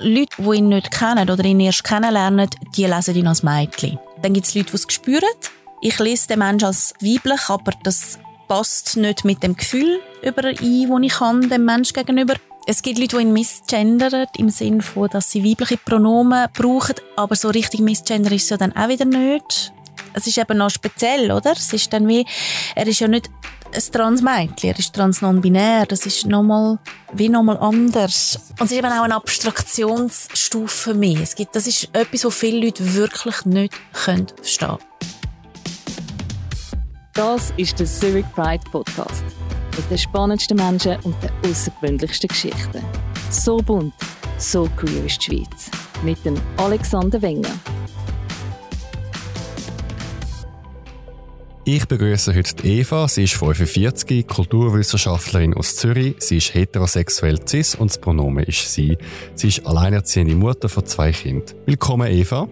Leute, die ihn nicht kennen oder ihn erst kennenlernen, die lesen ihn als Mädchen. Dann gibt es Leute, die es spüren. Ich lese den Menschen als weiblich, aber das passt nicht mit dem Gefühl überein, das ich habe, dem Menschen gegenüber. Es gibt Leute, die ihn misgendern, im Sinne von, dass sie weibliche Pronomen brauchen, aber so richtig misgender ist es ja dann auch wieder nicht. Es ist eben noch speziell, oder? Es ist dann wie, er ist ja nicht ein Transmädchen, er ist trans non-binär, das ist nochmal, wie nochmal anders. Und es ist eben auch eine Abstraktionsstufe mehr. Es gibt, das ist etwas, was viele Leute wirklich nicht verstehen können. Das ist der Zurich Pride Podcast. Mit den spannendsten Menschen und den außergewöhnlichsten Geschichten. So bunt, so queer ist die Schweiz. Mit dem Alexander Wenger. Ich begrüße heute Eva. Sie ist 45, Kulturwissenschaftlerin aus Zürich. Sie ist heterosexuell cis und das Pronomen ist sie. Sie ist alleinerziehende Mutter von zwei Kindern. Willkommen, Eva.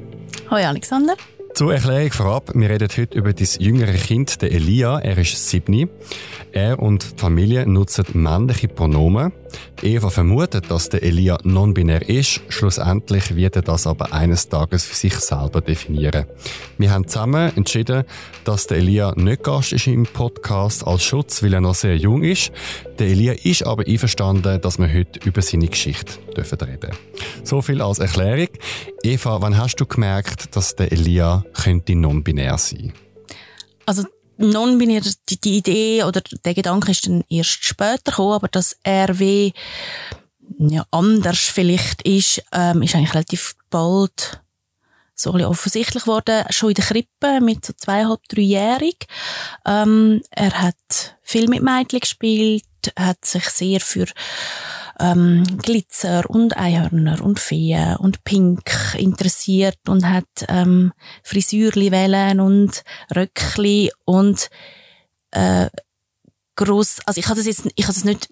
Hallo, Alexander. Zur Erklärung vorab, wir reden heute über das jüngere Kind, der Elia. Er ist siebni. Er und die Familie nutzen männliche Pronomen. Eva vermutet, dass der Elia non-binär ist. Schlussendlich wird er das aber eines Tages für sich selber definieren. Wir haben zusammen entschieden, dass der Elia nicht Gast ist im Podcast als Schutz, weil er noch sehr jung ist. Der Elia ist aber einverstanden, dass wir heute über seine Geschichte dürfen reden. So viel als Erklärung. Eva, wann hast du gemerkt, dass der Elia könnte non-binär sein? Also non-binär, die, die, Idee oder der Gedanke ist dann erst später gekommen, aber dass wie ja, anders vielleicht ist, ähm, ist eigentlich relativ bald so ein bisschen offensichtlich geworden, schon in der Krippe mit so zweieinhalb, dreijährig. Ähm, er hat viel mit Mädchen gespielt, hat sich sehr für ähm, Glitzer und Einhörner und Feen und Pink interessiert und hat ähm, Frisürli und Röckli und äh, gross, also ich habe das jetzt, ich habe das nicht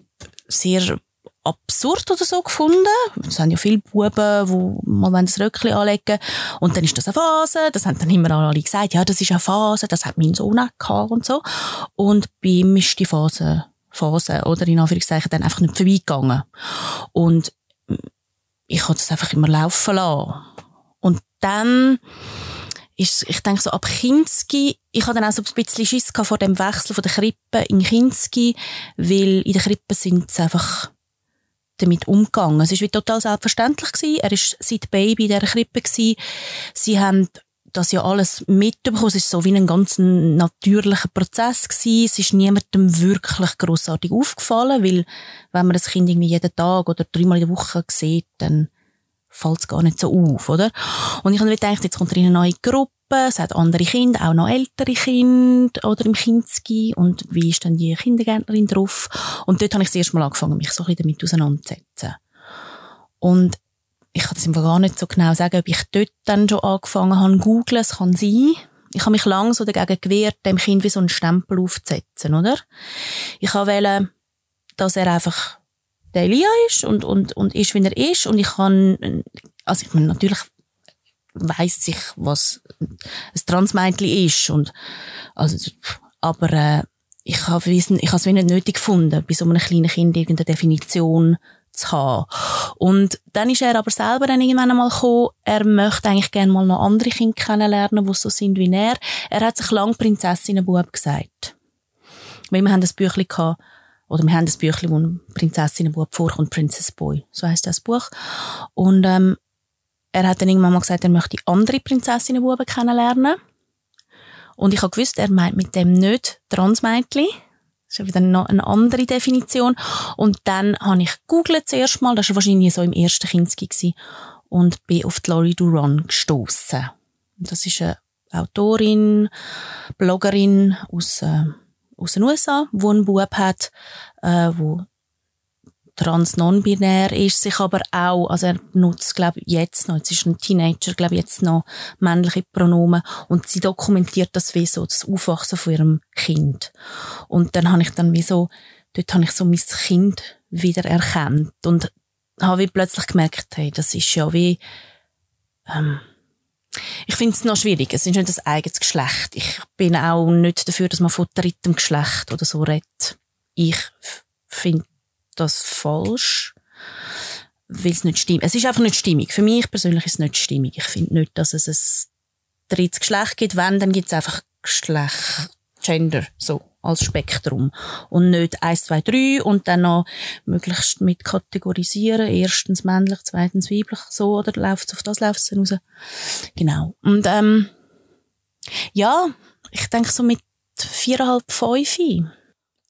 sehr absurd oder so gefunden. Es haben ja viele Buben, die mal das Röckchen anlegen Und dann ist das eine Phase. Das haben dann immer alle gesagt, ja, das ist eine Phase, das hat mein Sohn auch gehabt und so. Und bei ihm ist die Phase Phase, oder in Anführungszeichen, dann einfach nicht vorbeigegangen. Und ich habe das einfach immer laufen lassen. Und dann ist, ich denke so, ab Kinski, ich hatte dann auch so ein bisschen Schiss vor dem Wechsel von der Krippe in Kinski, weil in der Krippe sind sie einfach damit umgegangen. Es war wie total selbstverständlich gewesen. Er ist seit Baby in dieser Krippe gewesen. Sie haben das ja alles mitbekommen. Es ist so wie ein ganz natürlicher Prozess gewesen. Es ist niemandem wirklich großartig aufgefallen, weil wenn man das Kind irgendwie jeden Tag oder dreimal in der Woche sieht, dann fällt es gar nicht so auf, oder? Und ich habe mir gedacht, jetzt kommt er in eine neue Gruppe, es hat andere Kinder, auch noch ältere Kinder oder im Kinski und wie ist dann die Kindergärtnerin drauf? Und dort habe ich das erste Mal angefangen, mich so ein bisschen damit auseinanderzusetzen. Und ich kann das gar nicht so genau sagen, ob ich dort dann schon angefangen habe, googeln, es kann sein. Ich habe mich lange so dagegen gewehrt, dem Kind wie so einen Stempel aufzusetzen, oder? Ich wollte, dass er einfach der Elia ist und, und, und ist, wie er ist und ich kann, also ich meine, natürlich weiss ich, was ein Transmädchen ist und, also, aber, äh, ich habe es nicht nötig gefunden, bei so einem kleinen Kind irgendeine Definition zu haben. Und dann ist er aber selber dann irgendwann einmal gekommen, er möchte eigentlich gerne mal noch andere Kinder kennenlernen, die so sind wie er. Er hat sich lang Prinzessinnenbub gesagt. Weil wir haben das Büchlein gehabt, oder wir haben das Büchlein, wo ein Prinzessinnenbub vorkommt, Princess Boy. So heißt das Buch. Und, ähm, er hat dann irgendwann mal gesagt, er möchte andere Prinzessinnenbuben kennenlernen. Und ich habe gewusst, er meint mit dem nicht Transmädchen, das ist wieder noch eine andere Definition. Und dann habe ich googelt zuerst mal, das war wahrscheinlich so im ersten Kinski und bin auf die Laurie Duran gestoßen. Das ist eine Autorin, Bloggerin aus, äh, aus den USA, die einen Bub hat, äh, wo trans non-binär ist, sich aber auch, also er nutzt, glaube jetzt noch, jetzt ist ein Teenager, glaube jetzt noch männliche Pronomen und sie dokumentiert das wie so, das Aufwachsen von ihrem Kind. Und dann habe ich dann wie so, dort habe ich so mein Kind wieder erkannt und habe wie plötzlich gemerkt, hey, das ist ja wie, ähm, ich finde es noch schwierig. Es ist nicht das eigenes Geschlecht. Ich bin auch nicht dafür, dass man von drittem Geschlecht oder so redet. Ich finde das falsch. weil es nicht stimmt. Es ist einfach nicht stimmig. Für mich persönlich ist es nicht stimmig. Ich finde nicht, dass es ein drittes Geschlecht gibt. Wenn, dann gibt es einfach Geschlecht, Gender, so, als Spektrum. Und nicht eins, zwei, drei und dann noch möglichst mit kategorisieren. Erstens männlich, zweitens weiblich, so, oder läuft auf das läuft es dann raus. Genau. Und, ähm, ja, ich denke so mit viereinhalb, fünf.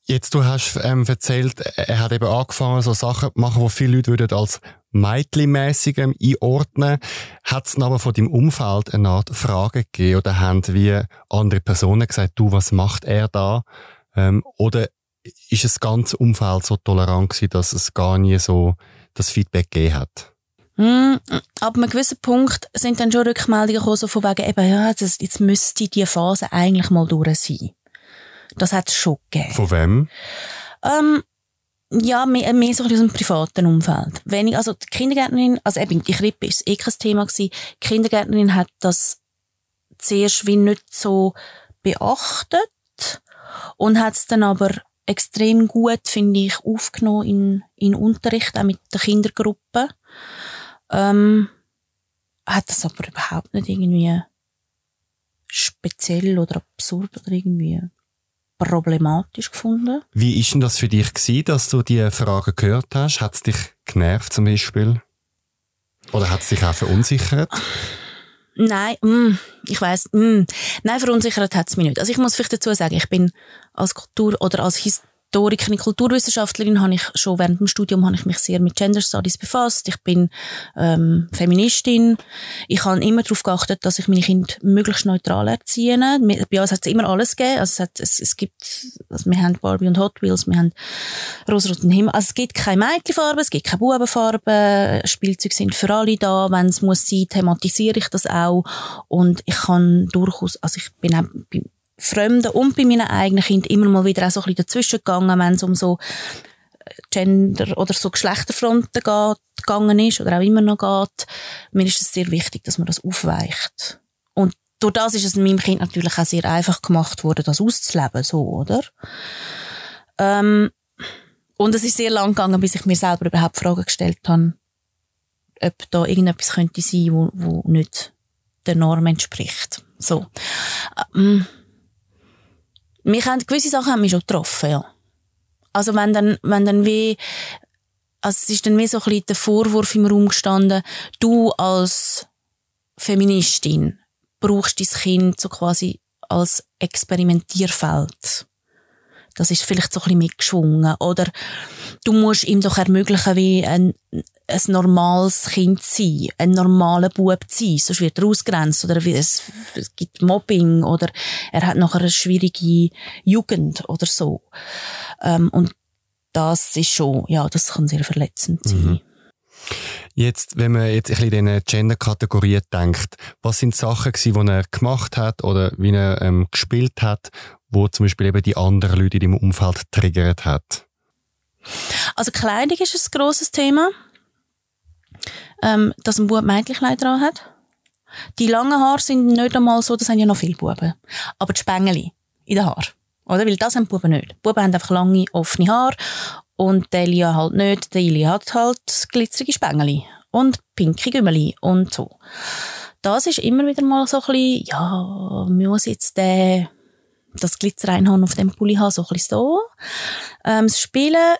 Jetzt, du hast ähm, erzählt, er hat eben angefangen, so Sachen zu machen, die viele Leute würden als Ähm, einordnen. Hat es aber von deinem Umfeld eine Art Frage gegeben oder haben wie andere Personen gesagt, du, was macht er da? Ähm, oder ist das ganze Umfeld so tolerant gewesen, dass es gar nie so das Feedback gegeben hat? Mm, ab einem gewissen Punkt sind dann schon Rückmeldungen gekommen, so von wegen, eben, ja, jetzt, jetzt müsste die Phase eigentlich mal durch sein. Das hat es schon gegeben. Von wem? Ähm, ja, mehr, mehr so aus dem privaten Umfeld. Wenig, also die Kindergärtnerin, also eben, die Krippe ist eh kein Thema gewesen. Die Kindergärtnerin hat das zuerst wie nicht so beachtet und hat es dann aber extrem gut, finde ich, aufgenommen in, in Unterricht, auch mit der Kindergruppe. Ähm, hat das aber überhaupt nicht irgendwie speziell oder absurd oder irgendwie problematisch gefunden. Wie ist denn das für dich gewesen, dass du die Fragen gehört hast? Hat es dich genervt zum Beispiel? Oder hat es dich auch verunsichert? Nein, mm, ich weiß, mm, nein, verunsichert hat es mich nicht. Also ich muss vielleicht dazu sagen, ich bin als Kultur- oder als His Historikerin, Kulturwissenschaftlerin, habe ich schon während dem Studium habe ich mich sehr mit Gender Studies befasst. Ich bin ähm, Feministin. Ich habe immer darauf geachtet, dass ich meine Kinder möglichst neutral erziehe. Bei uns hat es immer alles gegeben. Also es, hat, es, es gibt, also wir haben Barbie und Hot Wheels, wir haben rosa-roten Himmel. Also es gibt keine Mädchenfarbe, es gibt keine Bubenfarbe. Spielzeuge sind für alle da. Wenn es muss sein, thematisiere ich das auch. Und ich kann durchaus, also ich bin auch Fremden und bei meinen eigenen Kindern immer mal wieder auch so ein bisschen dazwischen gegangen, wenn es um so äh, Gender- oder so Geschlechterfronten geht, gegangen ist oder auch immer noch geht. Mir ist es sehr wichtig, dass man das aufweicht. Und durch das ist es meinem Kind natürlich auch sehr einfach gemacht worden, das auszuleben, so, oder? Ähm, und es ist sehr lang gegangen, bis ich mir selber überhaupt Fragen gestellt habe, ob da irgendetwas könnte sein, wo, wo nicht der Norm entspricht. So. Ähm, mich haben, gewisse Sachen haben mich schon getroffen, ja. Also wenn dann, wenn dann wie, also es ist dann wie so ein bisschen der Vorwurf im Raum gestanden, du als Feministin brauchst dein Kind so quasi als Experimentierfeld. Das ist vielleicht so ein bisschen mitgeschwungen. Oder du musst ihm doch ermöglichen, wie ein, ein normales Kind zu sein, ein normaler Bub zu sein, sonst wird er ausgrenzt oder es, es gibt Mobbing oder er hat nachher eine schwierige Jugend oder so. Ähm, und das ist schon, ja, das kann sehr verletzend sein. Mhm. Jetzt, wenn man jetzt ein bisschen in diese Gender-Kategorie denkt, was sind Sachen die er gemacht hat oder wie er ähm, gespielt hat, wo zum Beispiel eben die anderen Leute in deinem Umfeld triggert hat? Also Kleidung ist ein grosses Thema. Ähm, dass ein Bub Mädchenkleider an hat. Die langen Haare sind nicht einmal so, das haben ja noch viele Buben. Aber die Spengeli in den Haaren. Oder? Weil das haben Buben nicht. Die Buben haben einfach lange, offene Haare. Und die Elia halt nicht. Die Elia hat halt glitzerige Spengeli. Und pinke Gümmeli. Und so. Das ist immer wieder mal so ein bisschen, ja, muss jetzt der, das Glitzer auf dem Pulli haben, so ein bisschen so. Ähm, das Spielen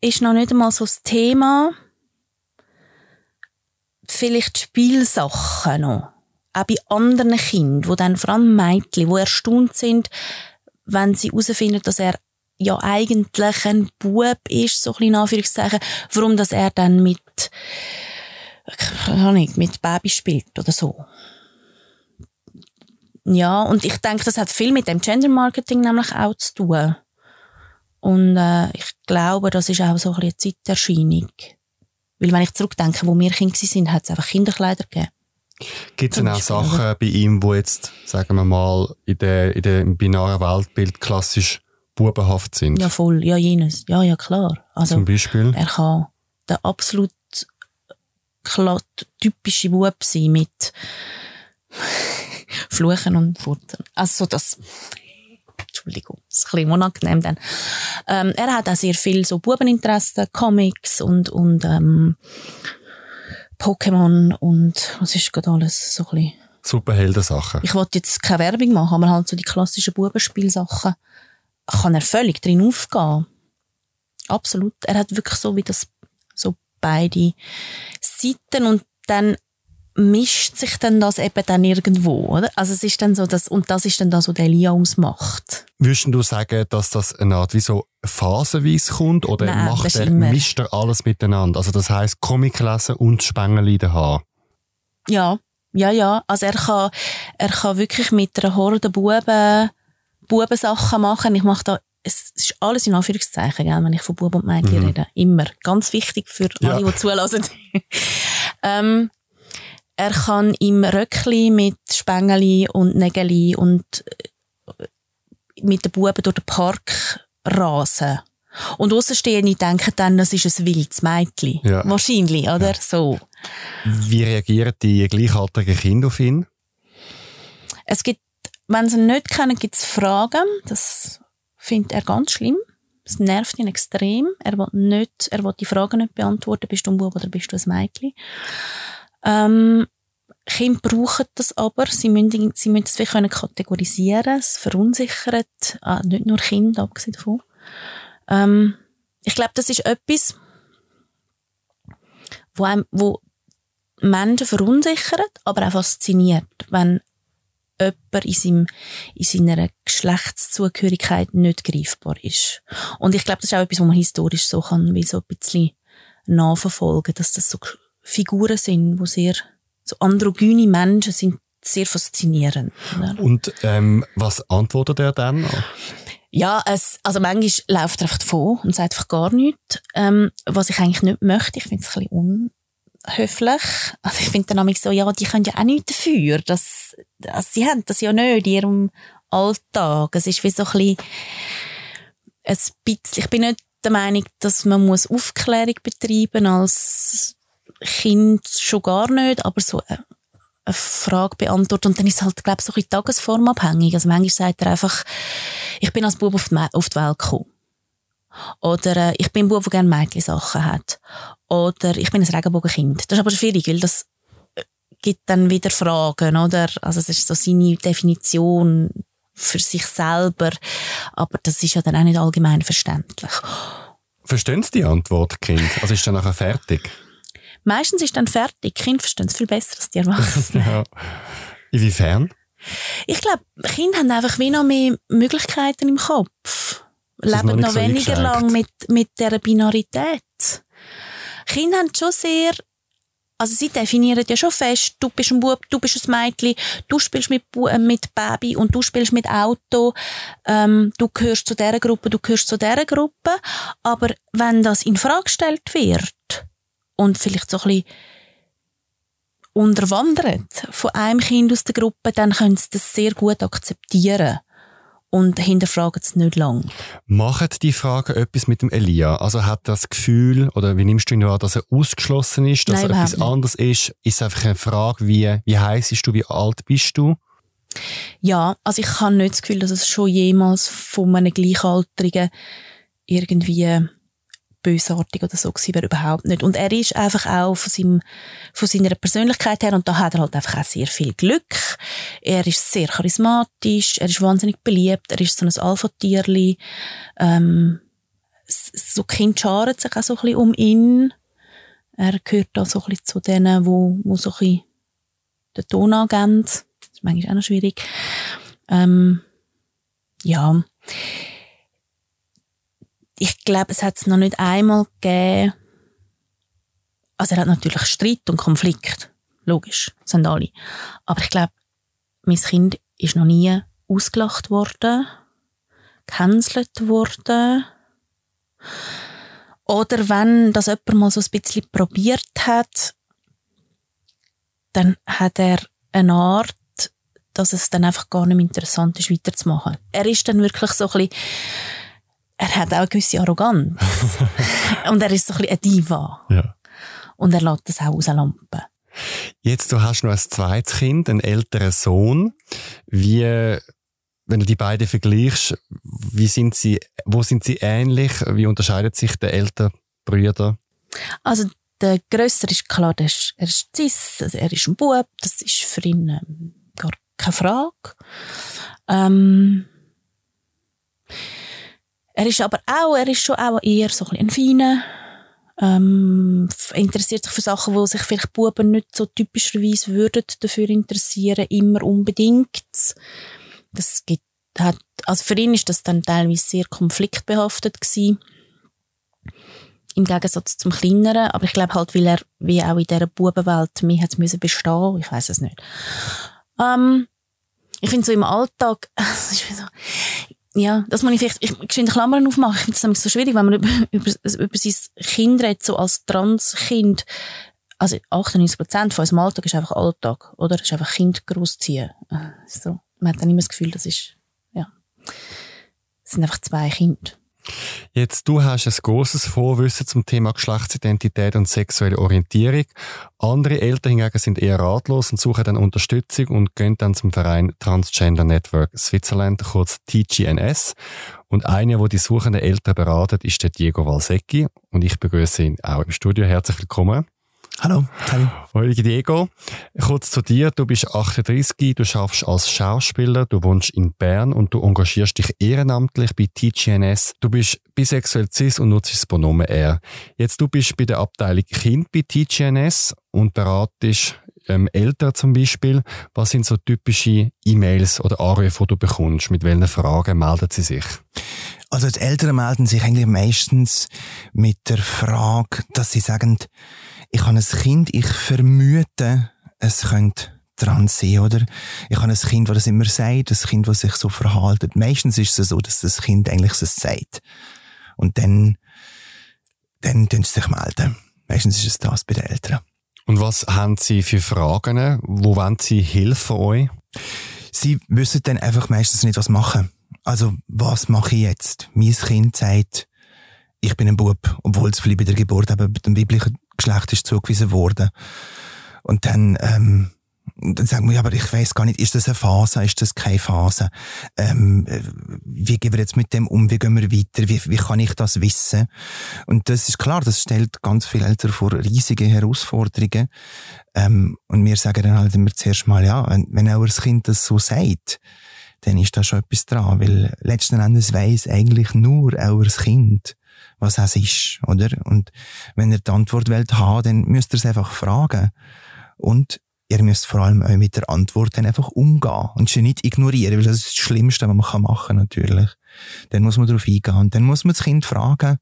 ist noch nicht einmal so das Thema. Vielleicht Spielsachen noch. Auch bei anderen Kindern, wo dann vor allem Mädchen, die erstaunt sind, wenn sie herausfinden, dass er ja eigentlich ein Bub ist, so ein bisschen in Anführungszeichen, warum dass er dann mit, keine Ahnung, mit Baby spielt oder so. Ja, und ich denke, das hat viel mit dem Gender Marketing nämlich auch zu tun. Und äh, ich glaube, das ist auch so ein bisschen eine Zeiterscheinung. Weil wenn ich zurückdenke, wo wir Kinder waren, hat es einfach Kinderkleider gegeben. Gibt es denn auch Sachen oder? bei ihm, wo jetzt, sagen wir mal, in der, in der binaren Weltbild klassisch bubenhaft sind? Ja, voll. Ja, jenes. Ja, ja, klar. Also, Zum Beispiel? Er kann der absolut typische Bub sein mit Fluchen und Furten. Also das Entschuldigung, das ist ein bisschen unangenehm dann. Ähm, er hat auch sehr viel so Bubeninteressen, Comics und, und ähm, Pokémon und was ist gerade alles so ein bisschen Superhelden-Sachen. ich wollte jetzt keine Werbung machen, aber halt so die klassischen Bubenspielsachen kann er völlig drin aufgehen. Absolut. Er hat wirklich so wie das, so beide Seiten und dann mischt sich dann das eben dann irgendwo, oder? Also es ist dann so, das, und das ist dann das, was der Elia ausmacht. Würdest du sagen, dass das eine Art wie so phasenweise kommt oder Nein, macht er, immer. mischt er alles miteinander? Also das heisst Comic lesen und Spengel in den Haaren. Ja, ja, ja. Also er kann, er kann wirklich mit einer Horde Buben, Bubensachen machen. Ich mache da, es ist alles in Anführungszeichen, gell, wenn ich von Buben und Mädchen Mhm. rede. Immer. Ganz wichtig für Ja. alle, die zulassen. ähm, er kann im Röckli mit Spengeli und Nägeli und äh, mit den Buben durch den Park rasen. Und Außenstehende denken dann, das ist ein wildes Mädchen. Ja. Wahrscheinlich, oder? So. Wie reagieren die gleichaltrigen Kinder auf ihn? Es gibt, wenn sie ihn nicht kennen, gibt es Fragen. Das findet er ganz schlimm. Das nervt ihn extrem. Er will nicht, er will die Fragen nicht beantworten. Bist du ein Bub oder bist du ein Mädchen? Ähm, Kinder brauchen das aber. Sie müssen, sie müssen wie können kategorisieren. Es verunsichert. Ah, nicht nur Kinder, abgesehen davon. Ähm, ich glaube, das ist etwas, wo, einem, wo Menschen verunsichert, aber auch fasziniert, wenn jemand in, seinem, in seiner Geschlechtszugehörigkeit nicht greifbar ist. Und ich glaube, das ist auch etwas, was man historisch so kann, wie so ein bisschen nachverfolgen, dass das so Figuren sind, wo sehr, so androgyne Menschen sind, sehr faszinierend. oder? Und ähm, was antwortet er dann? Ja, es, also manchmal läuft er einfach davon und sagt einfach gar nichts. Ähm, was ich eigentlich nicht möchte, ich finde es ein bisschen unhöflich. Also ich finde dann nämlich so, ja, die können ja auch nichts dafür, dass, dass sie haben das ja nicht in ihrem Alltag. Es ist wie so ein bisschen, ein bisschen, ich bin nicht der Meinung, dass man muss Aufklärung betreiben als Kind schon gar nicht, aber so eine, eine Frage beantworten und dann ist es halt, glaube ich, so ein bisschen tagesformabhängig. Also manchmal sagt er einfach, ich bin als Bub auf die, auf die Welt gekommen. Oder äh, ich bin ein Bub, der gerne Mädchen-Sachen hat. Oder ich bin ein Regenbogenkind. Das ist aber schwierig, weil das äh, gibt dann wieder Fragen, oder? Also es ist so seine Definition für sich selber, aber das ist ja dann auch nicht allgemein verständlich. Verstehen Sie die Antwort, Kind? Also ist dann nachher fertig? Meistens ist dann fertig. Kinder verstehen es viel besser als die Erwachsenen. Ja. Inwiefern? Ich glaube, Kinder haben einfach wie noch mehr Möglichkeiten im Kopf. Noch Leben nicht noch so weniger eingeschränkt. lang mit, mit dieser Binarität. Kinder haben schon sehr, also sie definieren ja schon fest, du bist ein Bub, du bist ein Mädchen, du spielst mit, Bu- äh, mit Baby und du spielst mit Auto, ähm, du gehörst zu dieser Gruppe, du gehörst zu dieser Gruppe. Aber wenn das in Frage gestellt wird und vielleicht so ein bisschen unterwandert von einem Kind aus der Gruppe, dann können sie das sehr gut akzeptieren und hinterfragen es nicht lang. Machen die Fragen etwas mit dem Elia? Also hat er das Gefühl, oder wie nimmst du ihn wahr, dass er ausgeschlossen ist, dass Nein, er etwas überhaupt anderes ist? Ist es einfach eine Frage, wie, wie heiß bist du, wie alt bist du? Ja, also ich habe nicht das Gefühl, dass es schon jemals von einem Gleichaltrigen irgendwie bösartig oder so gewesen wäre, überhaupt nicht. Und er ist einfach auch von, seinem, von seiner Persönlichkeit her, und da hat er halt einfach auch sehr viel Glück. Er ist sehr charismatisch, er ist wahnsinnig beliebt, er ist so ein Alpha-Tierli. Ähm, so Kinder scharen sich auch so ein bisschen um ihn. Er gehört da so ein bisschen zu denen, wo, wo so ein bisschen den Ton angeben. Das ist manchmal auch noch schwierig. Ähm, ja. Ich glaube, es hat es noch nicht einmal gegeben. Also er hat natürlich Streit und Konflikt. Logisch. Das sind alle. Aber ich glaube, mein Kind ist noch nie ausgelacht worden, gecancelt worden. Oder wenn das jemand mal so ein bisschen probiert hat, dann hat er eine Art, dass es dann einfach gar nicht mehr interessant ist, weiterzumachen. Er ist dann wirklich so ein bisschen, er hat auch eine gewisse Arroganz. Und er ist so ein bisschen eine Diva. Ja. Und er lässt das auch rauslampen. Jetzt, du hast noch ein zweites Kind, einen älteren Sohn. Wie wenn du die beiden vergleichst, wie sind sie, wo sind sie ähnlich? Wie unterscheidet sich der ältere Brüder? Also der Grösser ist klar, der ist, er ist cis, also er ist ein Bub, das ist für ihn ähm, gar keine Frage. Ähm, er ist aber auch, er ist schon auch eher so ein, ein feiner, ähm, interessiert sich für Sachen, wo sich vielleicht Buben nicht so typischerweise würden dafür interessieren, immer unbedingt. Das gibt, hat, also für ihn ist das dann teilweise sehr konfliktbehaftet gewesen. Im Gegensatz zum Kleineren. Aber ich glaube halt, weil er, wie auch in dieser Bubenwelt, mehr hat müssen bestehen. Ich weiß es nicht. Ähm, ich finde so im Alltag, ja, das muss ich vielleicht, ich geschwind Klammern aufmachen. Ich finde das so schwierig, wenn man über, über, über sein Kind redet, so als Transkind. Also 98 Prozent von unserem Alltag ist einfach Alltag, oder? Ist einfach Kind großziehen. Äh, so. Man hat dann immer das Gefühl, das ist, ja, es sind einfach zwei Kinder. Jetzt, du hast ein großes Vorwissen zum Thema Geschlechtsidentität und sexuelle Orientierung. Andere Eltern hingegen sind eher ratlos und suchen dann Unterstützung und gehen dann zum Verein Transgender Network Switzerland, kurz TGNS. Und einer, wo die suchenden Eltern beratet, ist der Diego Valsecchi. Und ich begrüße ihn auch im Studio. Herzlich willkommen. Hallo, hallo. Hallo Diego. Kurz zu dir. Du bist 38, du schaffst als Schauspieler, du wohnst in Bern und du engagierst dich ehrenamtlich bei TGNS. Du bist bisexuell cis und nutzt das Pronomen er. Jetzt du bist bei der Abteilung Kind bei TGNS und beratest ähm, Eltern zum Beispiel. Was sind so typische E-Mails oder Anrufe, die du bekommst? Mit welchen Fragen melden sie sich? Also die Eltern melden sich eigentlich meistens mit der Frage, dass sie sagen, ich habe ein Kind, ich vermute, es könnte dran sein, oder? Ich habe ein Kind, das das immer sagt, ein Kind, das sich so verhaltet. Meistens ist es so, dass das Kind eigentlich es sagt. Und dann, dann tun sie sich melden. Meistens ist es das bei den Eltern. Und was haben Sie für Fragen? Wo wollen Sie Hilfe von euch? Sie wissen dann einfach meistens nicht, was machen. Also, was mache ich jetzt? Mein Kind sagt, ich bin ein Bub, obwohl es vielleicht bei der Geburt eben mit dem biblischen Geschlecht ist zugewiesen worden. Und dann, ähm, dann sagen wir, ja, aber ich weiß gar nicht, ist das eine Phase, ist das keine Phase? Ähm, wie gehen wir jetzt mit dem um, wie gehen wir weiter, wie, wie kann ich das wissen? Und das ist klar, das stellt ganz viele Eltern vor riesige Herausforderungen. Ähm, und wir sagen dann halt immer zuerst mal, ja, wenn, wenn euer Kind das so sagt, dann ist da schon etwas dran, weil letzten Endes weiss eigentlich nur euer Kind, was es ist, oder? Und wenn ihr die Antwort wollt haben, dann müsst ihr es einfach fragen. Und ihr müsst vor allem auch mit der Antwort dann einfach umgehen und sie nicht ignorieren, weil das ist das Schlimmste, was man machen kann, natürlich. Dann muss man darauf eingehen und dann muss man das Kind fragen,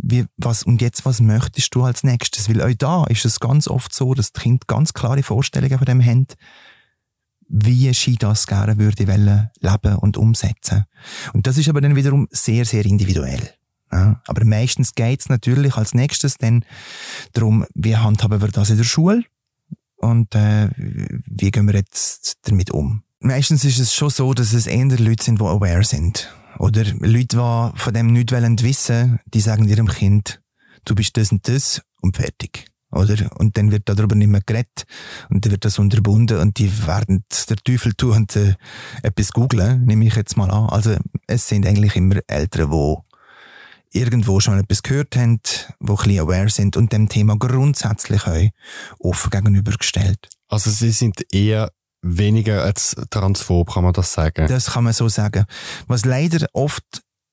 wie, was, und jetzt, was möchtest du als nächstes? Weil auch da ist es ganz oft so, dass die Kinder ganz klare Vorstellungen von dem haben, wie sie das gerne würde leben und umsetzen. Und das ist aber dann wiederum sehr, sehr individuell. Ja, aber meistens geht's natürlich als nächstes dann darum, wie handhaben wir das in der Schule und äh, wie gehen wir jetzt damit um. Meistens ist es schon so, dass es eher Leute sind, die aware sind. Oder Leute, die von dem nichts wissen die sagen ihrem Kind, du bist das und das und fertig. Oder? Und dann wird darüber nicht mehr geredet und dann wird das unterbunden und die werden der Teufel tun und äh, etwas googlen, nehme ich jetzt mal an. Also es sind eigentlich immer Eltern, die irgendwo schon etwas gehört haben, die ein bisschen aware sind und dem Thema grundsätzlich auch offen gegenübergestellt. Also sie sind eher weniger als transphob, kann man das sagen? Das kann man so sagen. Was leider oft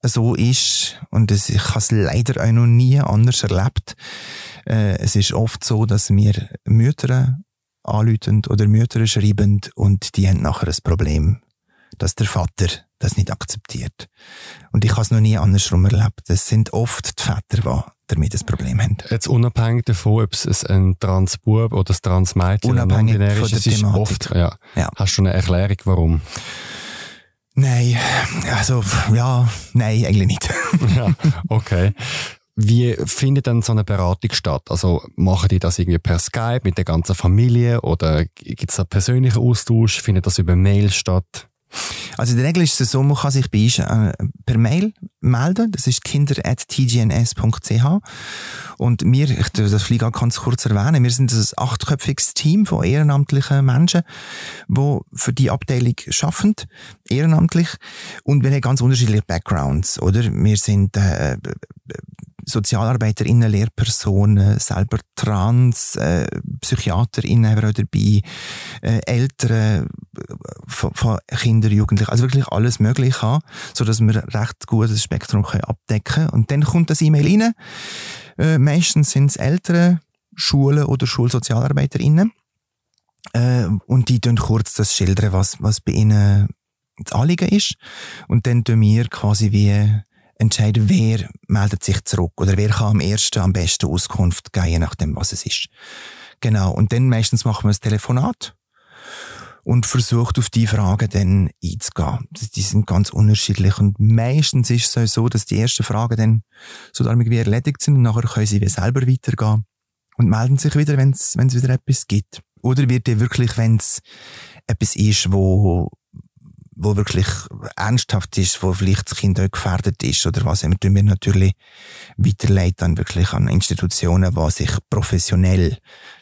so ist, und ich habe es leider auch noch nie anders erlebt, äh, es ist oft so, dass wir Mütter anrufen oder Mütter schreiben und die haben nachher ein Problem, dass der Vater das nicht akzeptiert. Und ich habe es noch nie andersrum erlebt. Es sind oft die Väter, die damit ein Problem haben. Jetzt unabhängig davon, ob es ein Transbub oder ein Transmädchen unabhängig oder ist, es ist oft, ja. ja. Hast du eine Erklärung, warum? Nein, also, ja, nein, eigentlich nicht. ja, okay. Wie findet denn so eine Beratung statt? Also machen die das irgendwie per Skype mit der ganzen Familie oder gibt es da persönlichen Austausch? Findet das über Mail statt? Also in der Regel ist es so, man kann sich bei uns äh, per Mail melden. Das ist kinder.tgns.ch. Und wir, ich das vielleicht auch ganz kurz erwähnen, wir sind ein achtköpfiges Team von ehrenamtlichen Menschen, die für die Abteilung arbeiten, ehrenamtlich. Und wir haben ganz unterschiedliche Backgrounds, oder? Wir sind äh, SozialarbeiterInnen, Lehrpersonen, selber Trans, äh, PsychiaterInnen haben wir auch dabei, äh, Eltern von, von Kindern, Jugendlichen, also wirklich alles Mögliche haben, so dass wir recht gut das Spektrum können abdecken Und dann kommt das E-Mail rein. Äh, meistens sind es Eltern, Schulen oder SchulsozialarbeiterInnen. Äh, und die tun kurz das schildern, was, was bei ihnen das Anliegen ist. Und dann tun wir quasi wie entscheiden, wer meldet sich zurück oder wer kann am ersten am besten Auskunft geben, je nachdem, was es ist. Genau. Und dann meistens machen wir ein Telefonat und versucht auf die Fragen dann einzugehen. Die sind ganz unterschiedlich und meistens ist es so, dass die ersten Fragen dann so irgendwie erledigt sind und nachher können sie wie selber weitergehen und melden sich wieder, wenn es wieder etwas gibt. Oder wird dir wirklich, wenn es etwas ist, wo wo wirklich ernsthaft ist, wo vielleicht das Kind auch gefährdet ist oder was immer, tun wir natürlich weiterleiten dann wirklich an Institutionen, die sich professionell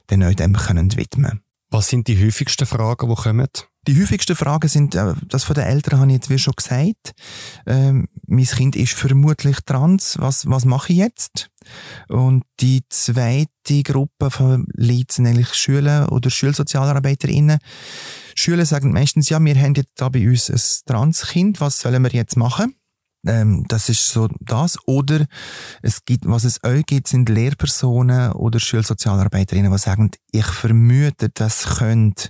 den auch dem können widmen Was sind die häufigsten Fragen, die kommen? Die häufigsten Fragen sind, äh, das von den Eltern habe ich jetzt wie schon gesagt. Ähm, mein Kind ist vermutlich trans. Was, was mache ich jetzt? Und die zweite Gruppe von Leuten sind eigentlich Schüler oder SchulsozialarbeiterInnen. Schüler sagen meistens, ja, wir haben jetzt da bei uns ein Transkind, was sollen wir jetzt machen? Ähm, das ist so das. Oder es gibt, was es euch gibt, sind Lehrpersonen oder Schulsozialarbeiterinnen, die sagen, ich vermute, das könnte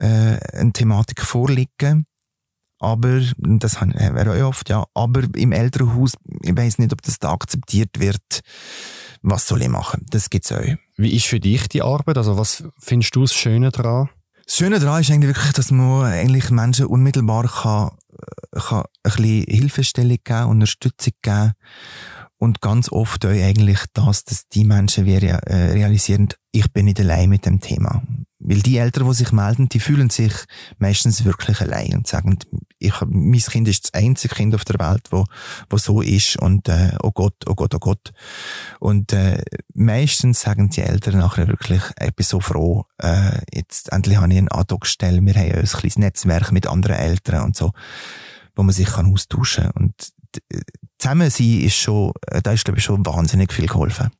äh, eine Thematik vorliegen. Aber, das wäre auch oft, ja, aber im Elternhaus, ich weiß nicht, ob das da akzeptiert wird. Was soll ich machen? Das gibt's auch. Wie ist für dich die Arbeit? Also, was findest du das Schöne daran? Das Schöne daran ist eigentlich wirklich, dass man eigentlich Menschen unmittelbar kann, kann ein bisschen Hilfestellung geben, Unterstützung geben und ganz oft auch eigentlich das, dass die Menschen wie äh, realisieren, ich bin nicht allein mit dem Thema. Weil die Eltern, die sich melden, die fühlen sich meistens wirklich allein und sagen, ich, mein Kind ist das einzige Kind auf der Welt, wo, wo so ist und äh, oh Gott, oh Gott, oh Gott. Und äh, meistens sagen die Eltern nachher wirklich, ich bin so froh, äh, jetzt endlich habe ich einen Ad-Hoc-Stelle, wir haben ein kleines Netzwerk mit anderen Eltern und so, wo man sich kann austauschen kann. Zusammen sein ist schon, äh, da ist glaube ich schon wahnsinnig viel geholfen.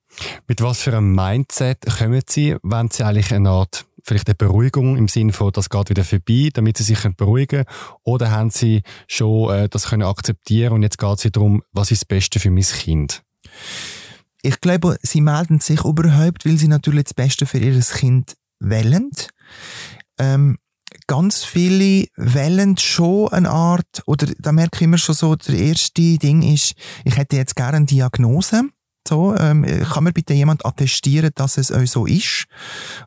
Mit was für einem Mindset kommen Sie, wenn Sie eigentlich eine Art vielleicht eine Beruhigung im Sinne von, das geht wieder vorbei, damit sie sich beruhigen können? Oder haben sie schon äh, das können akzeptieren und jetzt geht es darum, was ist das Beste für mein Kind? Ich glaube, sie melden sich überhaupt, weil sie natürlich das Beste für ihr Kind wählen. Ähm, ganz viele wählen schon eine Art, oder da merke ich immer schon so, der erste Ding ist, ich hätte jetzt gerne eine Diagnose so, ähm, kann mir bitte jemand attestieren, dass es euch so ist?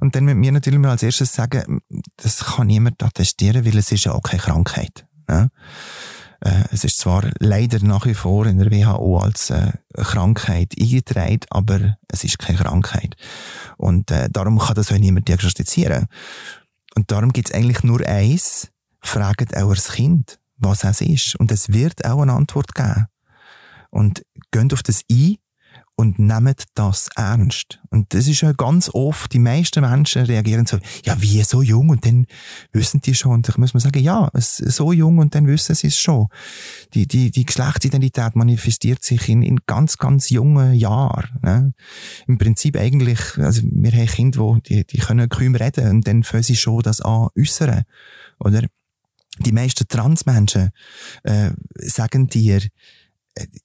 Und dann mit mir natürlich mal als erstes sagen, das kann niemand attestieren, weil es ist ja auch keine Krankheit. Ne? Äh, es ist zwar leider nach wie vor in der WHO als äh, Krankheit eingetragen, aber es ist keine Krankheit. Und äh, darum kann das auch niemand diagnostizieren. Und darum gibt es eigentlich nur eins, fragt auch Kind, was es ist. Und es wird auch eine Antwort geben. Und geht auf das ein und nehmt das ernst. Und das ist ja ganz oft, die meisten Menschen reagieren so, ja, wie so jung und dann wissen die schon. Und ich muss mal sagen, ja, so jung und dann wissen sie es schon. Die, die, die Geschlechtsidentität manifestiert sich in, in ganz, ganz jungen Jahren. Ne? Im Prinzip eigentlich, also wir haben Kinder, die, die können kaum reden und dann fangen sie schon das an äußern. Oder? Die meisten Transmenschen äh, sagen dir,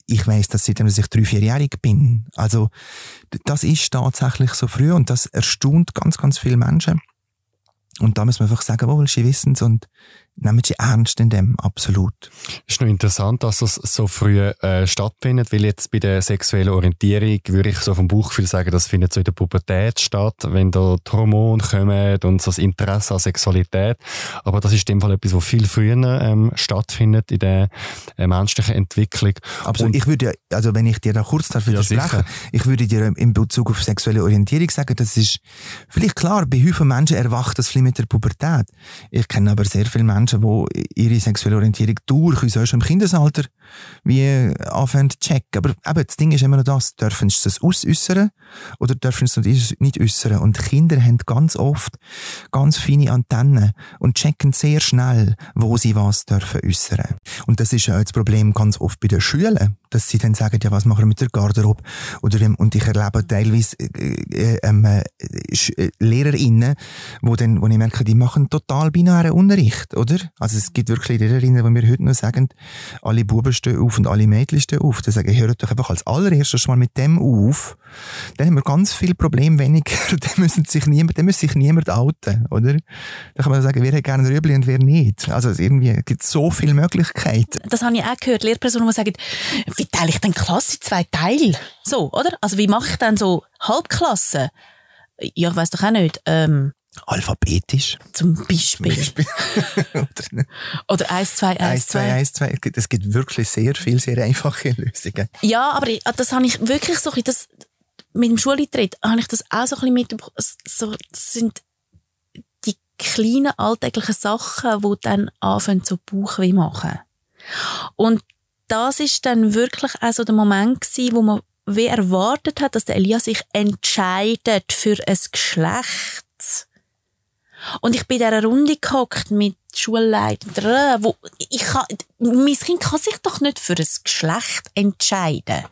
ich weiß das seitdem ich drei, vierjährig bin. Also, das ist tatsächlich so früh und das erstaunt ganz, ganz viele Menschen. Und da muss man einfach sagen, wohl, sie wissen es und nehmen sie ernst in dem, absolut. Es ist noch interessant, dass das so früh äh, stattfindet, weil jetzt bei der sexuellen Orientierung würde ich so vom Bauchgefühl sagen, das findet so in der Pubertät statt, wenn da die Hormone kommen und so das Interesse an Sexualität. Aber das ist in dem Fall etwas, was viel früher ähm, stattfindet in der äh, menschlichen Entwicklung. Absolut. Und ich würde, also wenn ich dir da kurz darf widersprechen, ja, ich würde dir in Bezug auf sexuelle Orientierung sagen, das ist vielleicht klar, bei vielen Menschen erwacht das vielleicht mit der Pubertät. Ich kenne aber sehr viele Menschen, Menschen, die ihre sexuelle Orientierung durch uns schon im Kindesalter wie anfangen zu checken. Aber eben, das Ding ist immer noch das, dürfen sie das ausäußern oder dürfen sie es nicht äußern? Und Kinder haben ganz oft ganz feine Antennen und checken sehr schnell, wo sie was dürfen äußern. Und das ist ja das Problem ganz oft bei den Schülern, dass sie dann sagen, ja, was machen wir mit der Garderobe? Oder, und ich erlebe teilweise äh, äh, ähm, äh, äh, LehrerInnen, wo, dann, wo ich merke, die machen total binären Unterricht, oder? Also es gibt wirklich Lehrerinnen, die mir heute noch sagen, alle Buben stehen auf und alle Mädchen stehen auf. Dann sage ich, hört doch einfach als allererstes mal mit dem auf. Dann haben wir ganz viel Probleme weniger. dann, müssen sich niemand, dann muss sich niemand outen, oder? Dann kann man sagen, wer hat gerne Rüebli und wer nicht. Also irgendwie gibt es so viele Möglichkeiten. Das habe ich auch gehört. Lehrpersonen, die sagen, wie teile ich denn Klasse in zwei Teile? So, oder? Also wie mache ich dann so Halbklasse? Ja, ich weiß doch auch nicht. Ähm, Alphabetisch. Zum Beispiel. Beispiel. Oder 1, 2, 1, 2. 1, 2. Es gibt wirklich sehr viele, sehr einfache Lösungen. Ja, aber das habe ich wirklich so, das, mit dem Schuleintritt habe ich das auch so ein bisschen mitbekommen. So, das sind die kleinen alltäglichen Sachen, die dann anfangen zu Bauchweh machen. Und das ist dann wirklich auch so der Moment gewesen, wo man wie erwartet hat, dass der Elia sich entscheidet für ein Geschlecht und ich bin in dieser Runde gehockt mit Schulleitern, wo ich kann, mein Kind kann sich doch nicht für ein Geschlecht entscheiden.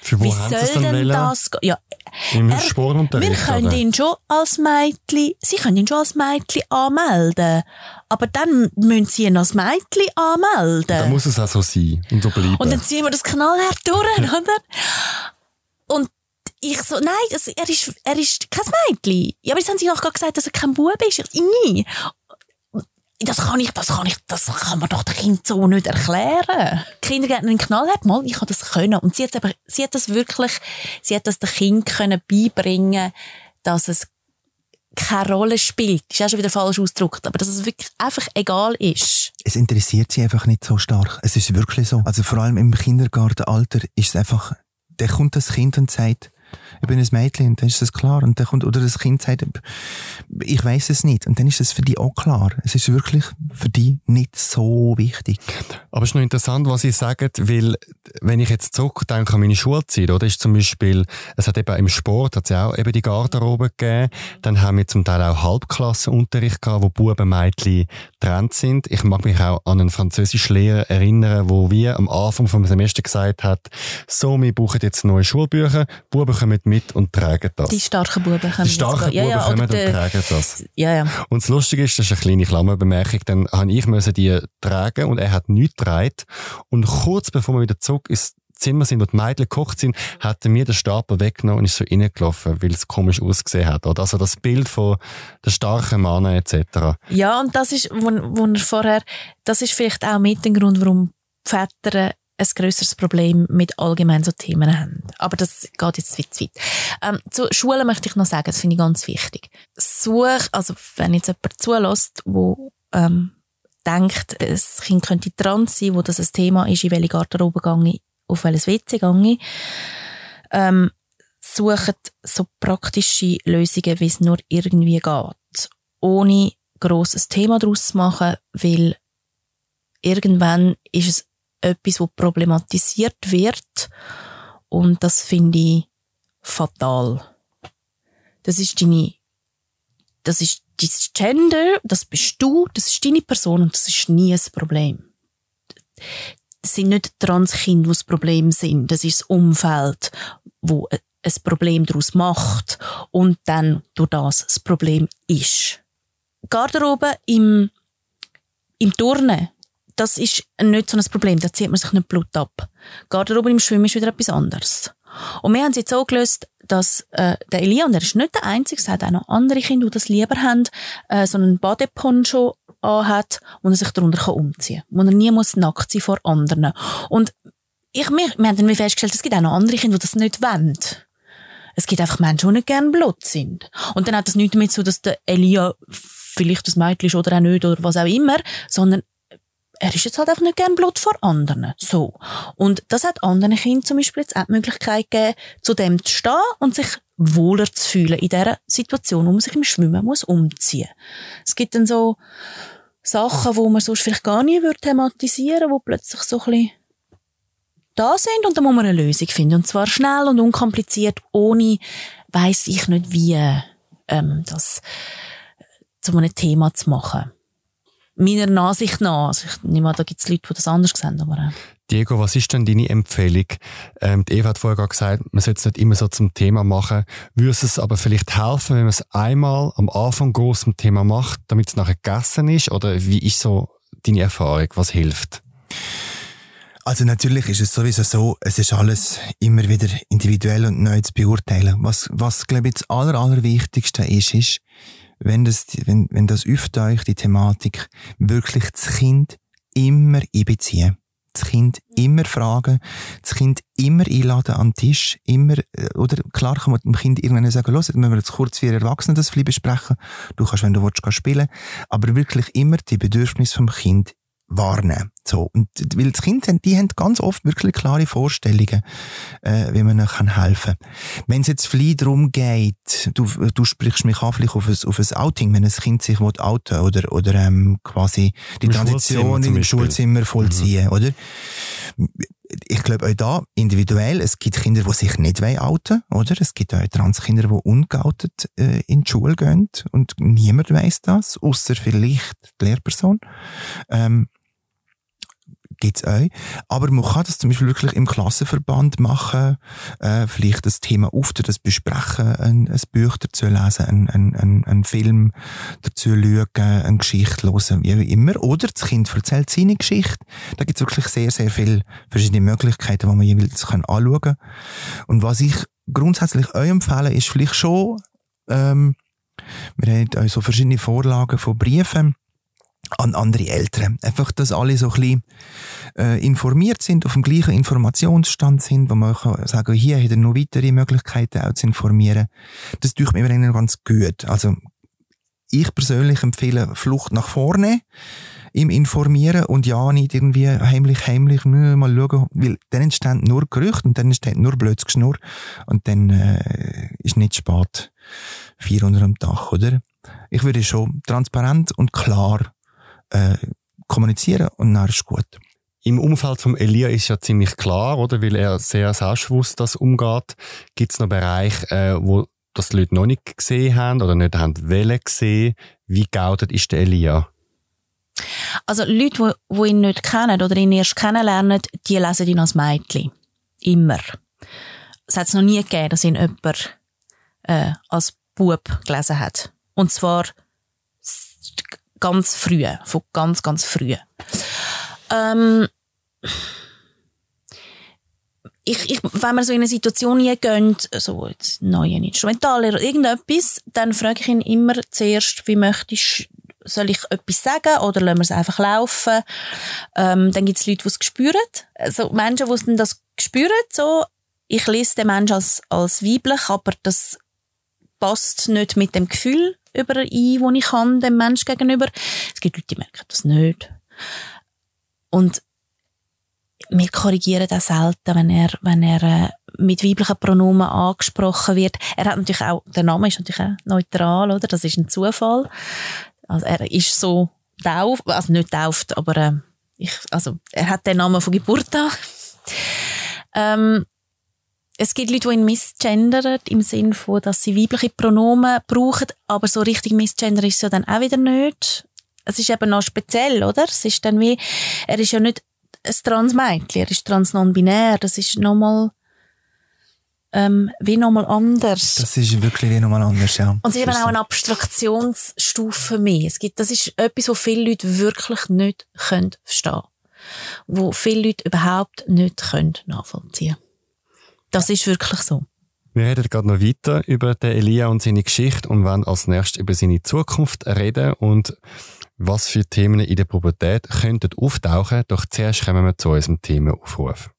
Für wo Wie soll denn das gehen? Ja, Im er- Sportunterricht? wir können oder? ihn schon als Mädchen, Sie können ihn schon als Mädchen anmelden. Aber dann müssen Sie ihn als Mädchen anmelden. Dann muss es auch so sein und so bleiben. Und dann ziehen wir das knallhart durch, oder? Ich so, nein, das, er, ist, er ist kein Mädchen. Ja, aber jetzt haben sie gerade gesagt, dass er kein Bub ist. Ich, nie. Das kann ich, das kann ich, das kann man doch dem Kind so nicht erklären. Die Kindergärtnerin knallhart, mal, ich kann das können. Und sie hat aber, sie hat das wirklich, sie hat das dem Kind können beibringen, dass es keine Rolle spielt. Ist auch schon wieder falsch ausgedrückt, aber dass es wirklich einfach egal ist. Es interessiert sie einfach nicht so stark. Es ist wirklich so. Also vor allem im Kindergartenalter ist es einfach, da kommt das Kind und sagt, ich bin ein Mädchen, und dann ist das klar. Und dann kommt, oder das Kind sagt, ich weiß es nicht. Und dann ist es für die auch klar. Es ist wirklich für die nicht so wichtig. Aber es ist noch interessant, was Sie sagen, weil, wenn ich jetzt zurückdenke an meine Schulzeit, oder, ist zum Beispiel, es hat eben im Sport, hat es ja auch eben die Garderobe gegeben, dann haben wir zum Teil auch Halbklassenunterricht gehabt, wo Buben und Mädchen getrennt sind. Ich mag mich auch an einen Französischlehrer erinnern, wo wir am Anfang vom Semester gesagt hat, so, wir brauchen jetzt neue Schulbücher, Buben kommen mit und tragen das. Die starken Buben können Die starken das- ja, ja, Buben kommen und tragen das. Ja, ja. Und das Lustige ist, das ist eine kleine Klammerbemerkung, dann habe ich müssen die tragen und er hat nichts getragen. Und kurz bevor wir wieder zurück ins Zimmer sind, wo die Mädchen gekocht sind, hat er mir den Stapel weggenommen und ist so reingelaufen, weil es komisch ausgesehen hat. Oder? Also das Bild von der starken Mann etc. Ja, und das ist, wo, wo er vorher, das ist vielleicht auch mit dem Grund, warum Väter ein grösseres Problem mit allgemein so Themen haben. Aber das geht jetzt zu weit. Ähm, zu Schulen möchte ich noch sagen, das finde ich ganz wichtig. Such, also wenn jetzt jemand zulässt, wo ähm, denkt, das Kind könnte trans sein, wo das ein Thema ist, in welche Garderobe gehe auf welches WC gehe ähm, sucht so praktische Lösungen, wie es nur irgendwie geht. Ohne grosses Thema daraus zu machen, weil irgendwann ist es etwas, wo problematisiert wird und das finde ich fatal. Das ist deine, das ist dein Gender, das bist du, das ist deine Person und das ist nie ein Problem. Das sind nicht Transkinder, die das Problem sind, das ist das Umfeld, wo ein Problem daraus macht und dann durch das das Problem ist. Garderobe im, im Turnen, das ist nicht so ein Problem, da zieht man sich nicht Blut ab. Garderobe im Schwimmen ist wieder etwas anderes. Und wir haben es jetzt so gelöst, dass äh, der Elia, und er ist nicht der Einzige, es hat auch noch andere Kinder, die das lieber haben, äh, so einen Badeponcho anhat, wo er sich darunter kann umziehen kann. Wo er nie muss nackt sein vor anderen. Und ich, wir, wir haben dann festgestellt, es gibt auch noch andere Kinder, die das nicht wollen. Es gibt einfach Menschen, die nicht gerne Blut sind. Und dann hat das nichts damit zu, dass der Elia vielleicht das Mädchen ist oder auch nicht oder was auch immer, sondern er ist jetzt halt einfach nicht gern Blut vor anderen. So. Und das hat anderen Kindern zum Beispiel jetzt auch die Möglichkeit gegeben, zu dem zu stehen und sich wohler zu fühlen in dieser Situation, wo man sich im Schwimmen muss umziehen. Es gibt dann so Sachen, wo man sonst vielleicht gar nie würde thematisieren, wo plötzlich so ein bisschen da sind und dann muss man eine Lösung finden und zwar schnell und unkompliziert, ohne weiß ich nicht wie ähm, das zu einem Thema zu machen. Meiner Ansicht nach, also ich nehme an, da gibt es Leute, die das anders sehen, aber äh. Diego, was ist denn deine Empfehlung? Ähm, Eva hat vorher gesagt, man sollte es nicht immer so zum Thema machen. Würde es aber vielleicht helfen, wenn man es einmal am Anfang groß zum Thema macht, damit es nachher gegessen ist? Oder wie ist so deine Erfahrung? Was hilft? Also natürlich ist es sowieso so, es ist alles immer wieder individuell und neu zu beurteilen. Was, was glaube ich, das aller, allerwichtigste ist, ist, wenn das, wenn, wenn das euch die Thematik wirklich das Kind immer einbeziehen das Kind immer fragen, das Kind immer einladen am Tisch, immer, äh, oder klar kann man dem Kind irgendwann sagen, los, müssen wir jetzt kurz für Erwachsene das besprechen, du kannst, wenn du willst, spielen, aber wirklich immer die Bedürfnisse vom Kind warnen. So. Und, weil das Kind, die haben ganz oft wirklich klare Vorstellungen, äh, wie man ihnen kann helfen kann. Wenn es jetzt vielleicht darum geht, du, du sprichst mich an, vielleicht auf ein, auf ein Outing, wenn ein Kind sich outen oder, oder, ähm, quasi die Im Tradition im Schulzimmer vollziehen, mhm. oder? ich glaube auch da individuell, es gibt Kinder, die sich nicht outen oder? Es gibt auch Transkinder, die ungeoutet äh, in die Schule gehen und niemand weiß das, außer vielleicht die Lehrperson. Ähm, gibt's auch. Aber man kann das zum Beispiel wirklich im Klassenverband machen, äh, vielleicht das Thema aufter, das besprechen, ein, ein Buch dazu lesen, ein, ein, ein, Film dazu schauen, eine Geschichte hören, wie immer. Oder das Kind erzählt seine Geschichte. Da gibt's wirklich sehr, sehr viele verschiedene Möglichkeiten, die man jeweils anschauen kann. Und was ich grundsätzlich euch empfehle, ist vielleicht schon, ähm, wir haben auch so verschiedene Vorlagen von Briefen, an andere Eltern. Einfach, dass alle so ein bisschen äh, informiert sind, auf dem gleichen Informationsstand sind, wo man kann sagen, hier hat er noch weitere Möglichkeiten auch zu informieren. Das tut mir immer ganz gut. Also, ich persönlich empfehle Flucht nach vorne im Informieren und ja nicht irgendwie heimlich, heimlich, mal schauen, weil dann entstehen nur Gerüchte und dann entsteht nur blödes Geschnurr und dann äh, ist nicht spät vier unter dem Dach, oder? Ich würde schon transparent und klar äh, kommunizieren und dann ist gut. Im Umfeld von Elia ist ja ziemlich klar, oder? Weil er sehr selbstbewusst das umgeht. Gibt es noch Bereiche, äh, wo das die Leute noch nicht gesehen haben oder nicht haben wollen sehen? Wie geoutet ist der Elia? Also Leute, die, die ihn nicht kennen oder ihn erst kennenlernen, die lesen ihn als Mädchen. Immer. Es hat es noch nie gegeben, dass ihn jemand äh, als Bub gelesen hat. Und zwar ganz früh, von ganz, ganz früh. Ähm, ich, ich, wenn wir so in eine Situation gehen, so jetzt neue Instrumental oder irgendetwas, dann frage ich ihn immer zuerst, wie möchtest soll ich etwas sagen oder lassen wir es einfach laufen? Ähm, dann gibt es Leute, die es spüren. Also Menschen, die das spüren, so, ich lese den Menschen als, als weiblich, aber das passt nicht mit dem Gefühl überein, das ich habe, dem Menschen gegenüber. Es gibt Leute, die merken das nicht. Und wir korrigieren das selten, wenn er, wenn er äh, mit weiblichen Pronomen angesprochen wird. Er hat natürlich auch, der Name ist natürlich auch neutral, oder? Das ist ein Zufall. Also er ist so tauft, also nicht tauft, aber äh, ich, also er hat den Namen von Geburt an. ähm, es gibt Leute, die ihn misgendern, im Sinne von, dass sie weibliche Pronomen brauchen, aber so richtig misgender ist es ja dann auch wieder nicht. Es ist eben noch speziell, oder? Es ist dann wie, er ist ja nicht ein Transmädchen, er ist trans-non-binär, das ist nochmal, ähm, wie nochmal anders. Das ist wirklich wie nochmal anders, ja. Und es ist eben auch eine Abstraktionsstufe mehr. Es gibt, das ist etwas, was viele Leute wirklich nicht können verstehen. Wo viele Leute überhaupt nicht können nachvollziehen können. Das ist wirklich so. Wir reden gerade noch weiter über den Elia und seine Geschichte und wollen als nächstes über seine Zukunft reden und was für Themen in der Pubertät könnten auftauchen. Doch zuerst kommen wir zu unserem Themenaufruf.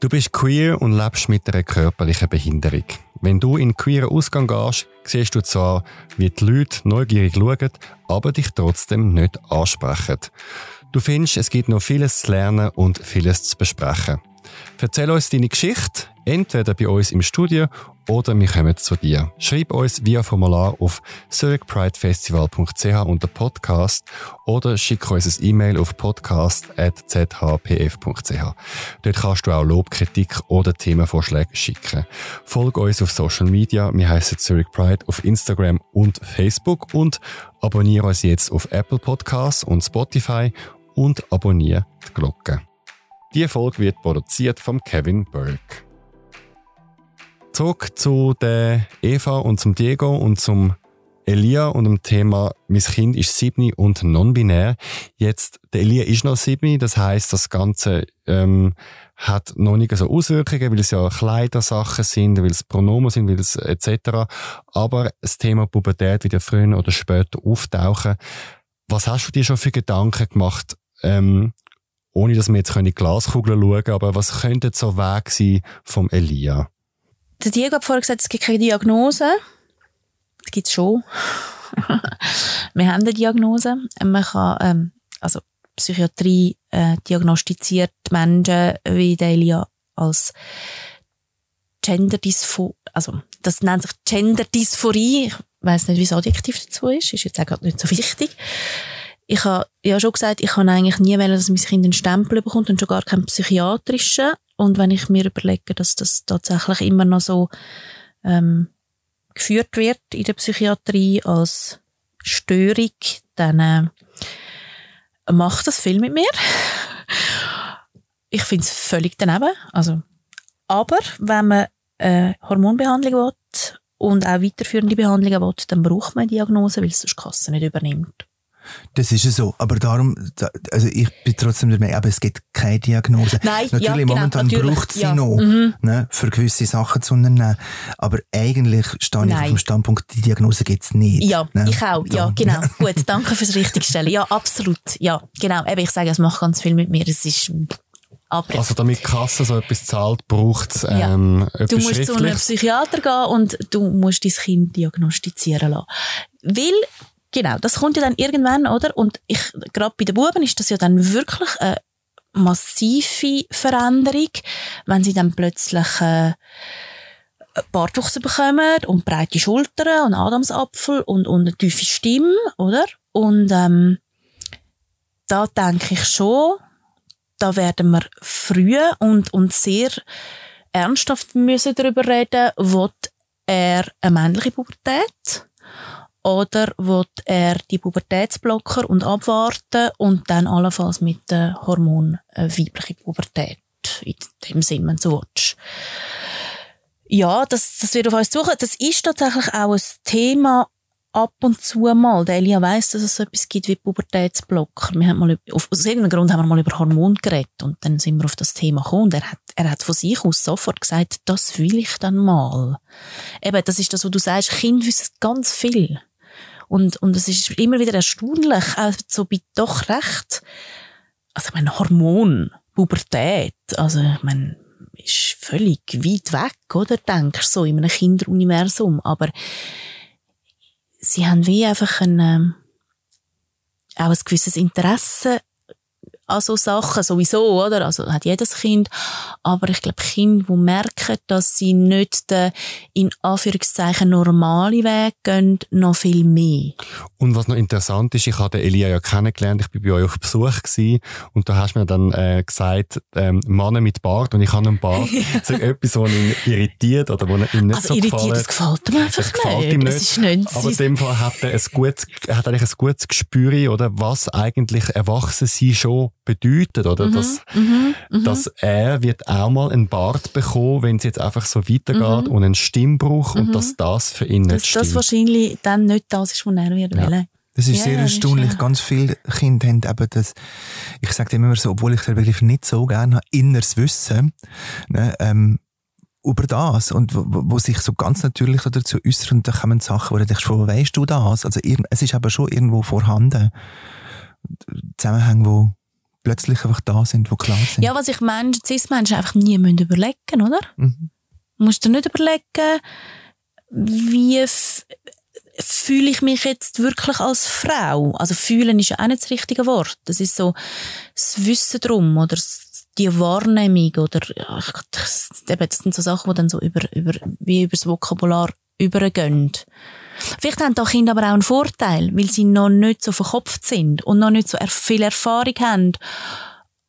Du bist queer und lebst mit einer körperlichen Behinderung. Wenn du in queeren Ausgang gehst, siehst du zwar, wie die Leute neugierig schauen, aber dich trotzdem nicht ansprechen. Du findest, es gibt noch vieles zu lernen und vieles zu besprechen. Erzähl uns deine Geschichte. Entweder bei uns im Studio oder wir kommen zu dir. Schreib uns via Formular auf zurichpridefestival.ch unter Podcast oder schick uns ein E-Mail auf podcast.zhpf.ch. Dort kannst du auch Lob, Kritik oder Themenvorschläge schicken. Folge uns auf Social Media. Wir heißen Zurich Pride auf Instagram und Facebook und abonniere uns jetzt auf Apple Podcasts und Spotify und abonniere die Glocke. Die Folge wird produziert von Kevin Burke. Zurück zu der Eva und zum Diego und zum Elia und dem Thema «Mein Kind ist sieben und non-binär». Jetzt, der Elia ist noch sieben, das heißt, das Ganze ähm, hat noch nicht so Auswirkungen, weil es ja Kleidersachen sind, weil es Pronomen sind, weil es etc. Aber das Thema Pubertät wird ja früher oder später auftauchen. Was hast du dir schon für Gedanken gemacht, ähm, ohne dass wir jetzt in die Glaskugel schauen können, aber was könnte so Weg sein vom Elia? Der Diego hat vorher gesagt, es gibt keine Diagnose. Das gibt es schon. wir haben eine Diagnose. Man kann, ähm, also Psychiatrie äh, diagnostiziert Menschen wie der Elia als Genderdysphorie, also das nennt sich Genderdysphorie. Ich weiß nicht, wie das Adjektiv dazu ist, ist jetzt auch nicht so wichtig ich habe ja schon gesagt, ich kann eigentlich nie wollen, dass mein Kind einen Stempel bekommt und schon gar keinen psychiatrischen. Und wenn ich mir überlege, dass das tatsächlich immer noch so ähm, geführt wird in der Psychiatrie als Störung, dann äh, macht das viel mit mir. ich finde es völlig daneben. Also, aber wenn man äh, Hormonbehandlung will und auch weiterführende Behandlungen will, dann braucht man eine Diagnose, weil es die Kasse nicht übernimmt. Das ist ja so. Aber darum, also ich bin trotzdem der Meinung, aber es gibt keine Diagnose. Nein, natürlich, ja, genau, momentan braucht sie ja. noch, Mhm. ne, für gewisse Sachen zu unternehmen. Aber eigentlich stehe ich Nein. auf dem Standpunkt, die Diagnose gibt es nicht. Ja, ne? ich auch. Ja, So. genau. Gut, danke fürs Richtigstellen. Ja, absolut. Ja, genau. Eben, ich sage, es macht ganz viel mit mir. Es ist, aber Also damit die Kasse so etwas zahlt, braucht es Ja. ähm, du etwas musst zu einem. Psychiater gehen und du musst dein Kind diagnostizieren lassen. Weil, genau, das kommt ja dann irgendwann, oder? Und ich, gerade bei den Buben ist das ja dann wirklich eine massive Veränderung, wenn sie dann plötzlich, äh, Bartwuchs bekommen und breite Schultern und Adamsapfel und, und eine tiefe Stimme, oder? Und ähm, da denke ich schon, da werden wir früh und, und sehr ernsthaft müssen darüber reden, will er eine männliche Pubertät oder will er die Pubertätsblocker und abwarten und dann allenfalls mit dem Hormon eine weibliche Pubertät, in dem Sinn, wenn du so. Ja, das, das wird auf uns suchen. Das ist tatsächlich auch ein Thema ab und zu mal. Der Elia weiss, dass es so etwas gibt wie Pubertätsblocker. Wir haben mal, auf- aus irgendeinem Grund haben wir mal über Hormone geredet und dann sind wir auf das Thema gekommen und er hat, er hat von sich aus sofort gesagt, das will ich dann mal. Eben, das ist das, was du sagst, Kinder wissen ganz viel. Und, und es ist immer wieder erstaunlich, auch so bei doch recht, also ich meine, Hormon, Pubertät, also ich meine, ist völlig weit weg, oder? Denkst so in einem Kinderuniversum. Aber sie haben wie einfach ein, ähm, auch ein gewisses Interesse an so Sachen sowieso, oder? Also hat jedes Kind. Aber ich glaube, Kinder, die merken, dass sie nicht den, in Anführungszeichen, normalen Weg gehen, noch viel mehr. Und was noch interessant ist, ich habe Elia ja kennengelernt, ich bin bei euch auf Besuch gewesen, und da hast du mir dann äh, gesagt, ähm, Männer mit Bart und ich habe einen Bart. so etwas, was ihn irritiert oder was ihm nicht Also so irritiert, gefällt. das gefällt ihm einfach Es gefällt nicht. ihm nicht. Ist nicht Aber in dem Fall hat er, ein gutes, hat eigentlich ein gutes Gespür, oder, was eigentlich Erwachsensein schon bedeutet, oder? dass, mhm, mhm. dass er wird auch mal einen Bart bekommen, wenn es jetzt einfach so weitergeht und einen Stimmbruch und dass das für ihn nicht Mhm. dass stimmt. das wahrscheinlich dann nicht das ist, was er wird Ja. wollen. Das ist Ja, sehr ja, das ist, erstaunlich. ja. Ganz viele Kinder haben eben das, ich sage immer so, obwohl ich den Begriff nicht so gerne habe, inneres Wissen, ne, ähm, über das und wo, wo sich so ganz natürlich dazu äußern und da kommen Sachen, wo du denkst, wo weißt du das? Also es ist aber schon irgendwo vorhanden. Zusammenhänge, wo plötzlich einfach da sind, wo klar sind. Ja, was ich Menschen, Cis-Menschen einfach nie müssen überlegen, oder? Mhm. Du musst dir nicht überlegen, wie fühle ich mich jetzt wirklich als Frau? Also fühlen ist ja auch nicht das richtige Wort. Das ist so das Wissen drum oder die Wahrnehmung oder ja, das sind so Sachen, die dann so über, über, wie über das Vokabular übergehen. Vielleicht haben da Kinder aber auch einen Vorteil, weil sie noch nicht so verkopft sind und noch nicht so viel Erfahrung haben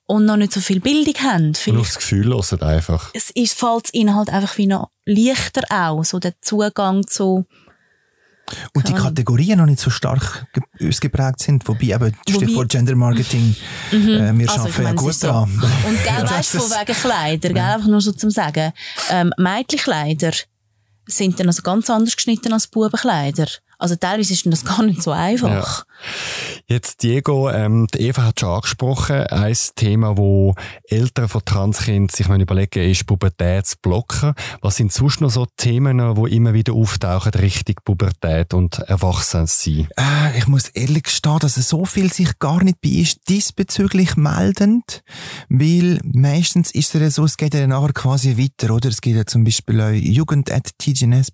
und noch nicht so viel Bildung haben. Vielleicht und aufs Gefühl hören einfach. Es ist, fällt ihnen halt einfach wie noch leichter auch, so der Zugang zu und die Kategorien noch nicht so stark ausgeprägt sind, wobei eben Stichwort Gender Marketing, mhm. äh, wir also, arbeiten ja gut so. dran. Und gell, weißt du, von wegen Kleider, gell, einfach nur so zum Sagen, ähm, Mädchenkleider sind dann also ganz anders geschnitten als Bubenkleider. Also teilweise ist das gar nicht so einfach. Ja. Jetzt Diego, ähm, die Eva hat schon angesprochen, ein Thema, wo Eltern von Transkind sich überlegen, ist Pubertätsblocker. Was sind sonst noch so Themen, wo immer wieder auftauchen, Richtung Pubertät und Erwachsensein? Äh, ich muss ehrlich gestehen, dass so viel sich gar nicht bei ist diesbezüglich meldend, weil meistens ist es ja so, es geht ja nachher quasi weiter, oder? Es geht ja zum Beispiel auch jugend.tgns.ch,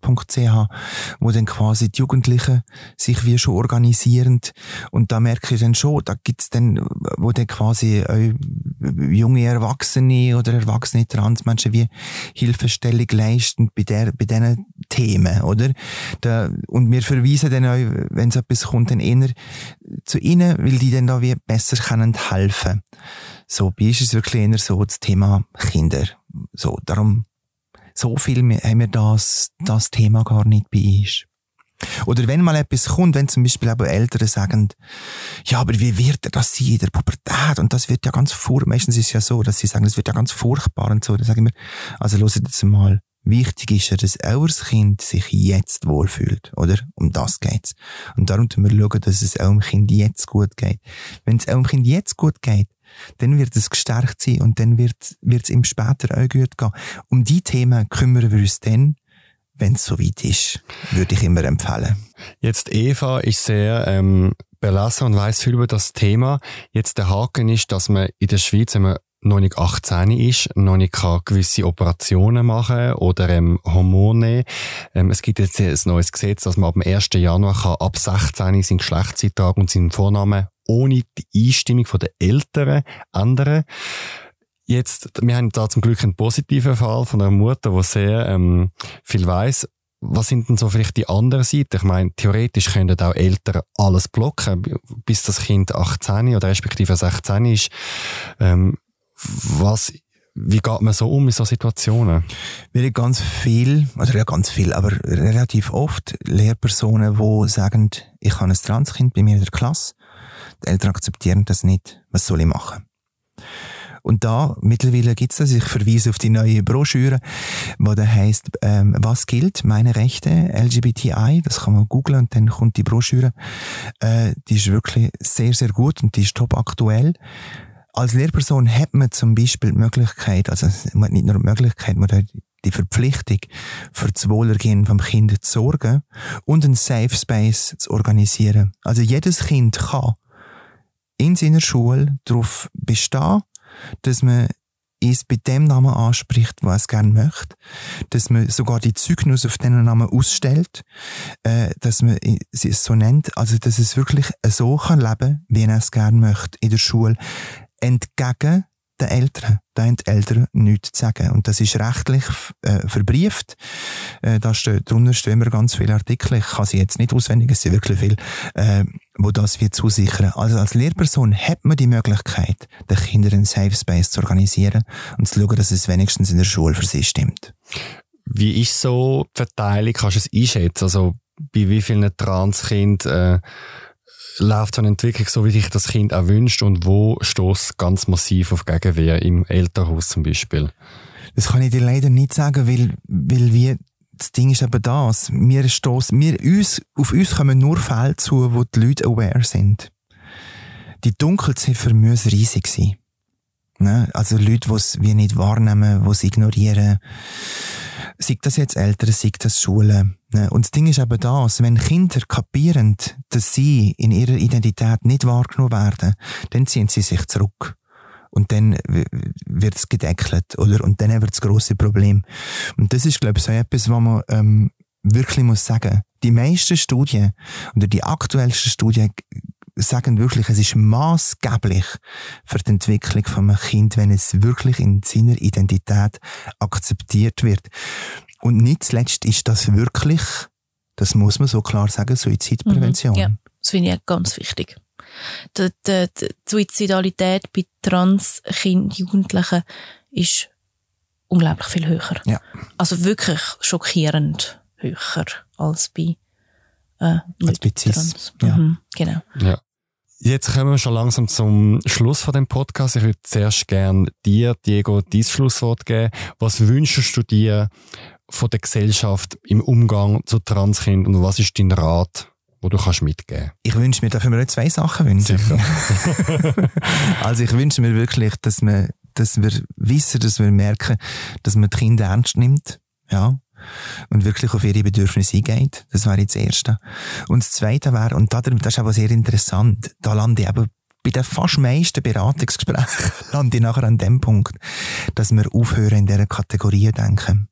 wo dann quasi die Jugendlichen sich wie schon organisieren und da merke ich dann schon, da gibt's dann, wo dann quasi auch junge Erwachsene oder erwachsene Transmenschen wie Hilfestellung leisten bei der, bei diesen Themen, oder? Da, und wir verweisen dann auch, wenn es etwas kommt, dann eher zu ihnen, weil die dann da wie besser können helfen. So, bei uns ist es wirklich eher so das Thema Kinder. So, darum, so viel haben wir das, das Thema gar nicht bei uns. Oder wenn mal etwas kommt, wenn zum Beispiel aber Eltern sagen, ja, aber wie wird er das sein in der Pubertät? Und das wird ja ganz furchtbar. Meistens ist es ja so, dass sie sagen, das wird ja ganz furchtbar und so. Dann sagen wir, also hört jetzt mal, wichtig ist ja, dass euer Kind sich jetzt wohlfühlt, oder? Um das geht's. Und darum müssen wir schauen, dass es eurem Kind jetzt gut geht. Wenn es eurem Kind jetzt gut geht, dann wird es gestärkt sein und dann wird, wird es ihm später auch gut gehen. Um die Themen kümmern wir uns dann, wenn es soweit ist, würde ich immer empfehlen. Jetzt Eva ist sehr ähm, belassen und weiß viel über das Thema. Jetzt der Haken ist, dass man in der Schweiz, wenn man noch nicht 18 ist, noch nicht kann gewisse Operationen machen oder ähm, Hormone. Ähm, es gibt jetzt ein neues Gesetz, dass man ab dem 1. Januar kann, ab 16 sein Geschlechtseintrag und seinen Vornamen ohne die Einstimmung der Eltern ändern. Jetzt, wir haben da zum Glück einen positiven Fall von einer Mutter, die sehr ähm, viel weiß. Was sind denn so vielleicht die anderen Seiten? Ich meine, theoretisch können auch Eltern alles blocken, bis das Kind 18 oder respektive 16 ist. Ähm, was, wie geht man so um in so Situationen? Wir haben ganz viel, oder ja ganz viel, aber relativ oft Lehrpersonen, die sagen, ich habe ein Transkind bei mir in der Klasse. Die Eltern akzeptieren das nicht. Was soll ich machen? Und da, mittlerweile gibt's das, ich verweise auf die neue Broschüre, wo da heißt, ähm, was gilt, meine Rechte, LGBTI, das kann man googlen und dann kommt die Broschüre. Äh, die ist wirklich sehr, sehr gut und die ist top aktuell. Als Lehrperson hat man zum Beispiel die Möglichkeit, also man hat nicht nur die Möglichkeit, man hat die Verpflichtung, für das Wohlergehen vom Kind zu sorgen und einen Safe Space zu organisieren. Also jedes Kind kann in seiner Schule darauf bestehen, dass man es bei dem Namen anspricht, was es gerne möchte, dass man sogar die Zeugnisse auf diesen Namen ausstellt, äh, dass man es so nennt, also dass es wirklich so kann leben, wie er es gerne möchte in der Schule, entgegen den Eltern. Da haben die Eltern nichts zu sagen. Und das ist rechtlich äh, verbrieft. Äh, da steht, drunter stehen immer ganz viele Artikel. Ich kann sie jetzt nicht auswendig, es sind wirklich viele, äh, wo das wir zusichern. Also als Lehrperson hat man die Möglichkeit, den Kindern einen Safe Space zu organisieren und zu schauen, dass es wenigstens in der Schule für sie stimmt. Wie ist so die Verteilung? Kannst du es einschätzen? Also bei wie vielen Transkindern äh, läuft so eine Entwicklung so, wie sich das Kind auch wünscht und wo stoßt ganz massiv auf Gegenwehr im Elternhaus zum Beispiel? Das kann ich dir leider nicht sagen, weil, weil wir, das Ding ist eben das. Wir stoßen, wir uns, auf uns kommen nur Fälle zu, wo die Leute aware sind. Die Dunkelziffer muss riesig sein. Ne? Also Leute, die es wie nicht wahrnehmen, die es ignorieren. Sei das jetzt Eltern, sei das Schulen. Ne? Und das Ding ist eben das, wenn Kinder kapieren, dass sie in ihrer Identität nicht wahrgenommen werden, dann ziehen sie sich zurück. Und dann wird es gedeckelt, oder? Und dann wird das grosse Problem. Und das ist, glaube ich, so etwas, was man ähm, wirklich muss sagen. Die meisten Studien oder die aktuellsten Studien sagen wirklich, es ist maßgeblich für die Entwicklung von einem Kind, wenn es wirklich in seiner Identität akzeptiert wird. Und nicht zuletzt ist das wirklich, das muss man so klar sagen, Suizidprävention. Mhm, ja, das finde ich ganz wichtig. Die, die, die Suizidalität bei Transkind, Jugendlichen ist unglaublich viel höher. Ja. Also wirklich schockierend höher als bei äh, Als bei Trans. ja. Mhm, genau. Ja. Jetzt kommen wir schon langsam zum Schluss von dem Podcast. Ich würde zuerst gerne dir, Diego, dein Schlusswort geben. Was wünschst du dir von der Gesellschaft im Umgang zu Transkindern und was ist dein Rat, wo du kannst mitgeben? Ich wünsche mir, dafür mir zwei Sachen wünschen. also ich wünsche mir wirklich, dass wir, dass wir wissen, dass wir merken, dass man die Kinder ernst nimmt. Ja. Und wirklich auf ihre Bedürfnisse eingeht. Das wäre jetzt das Erste. Und das Zweite wäre, und da, das ist aber sehr interessant, da lande ich eben bei den fast meisten Beratungsgesprächen lande ich nachher an dem Punkt, dass wir aufhören, in dieser Kategorie denken.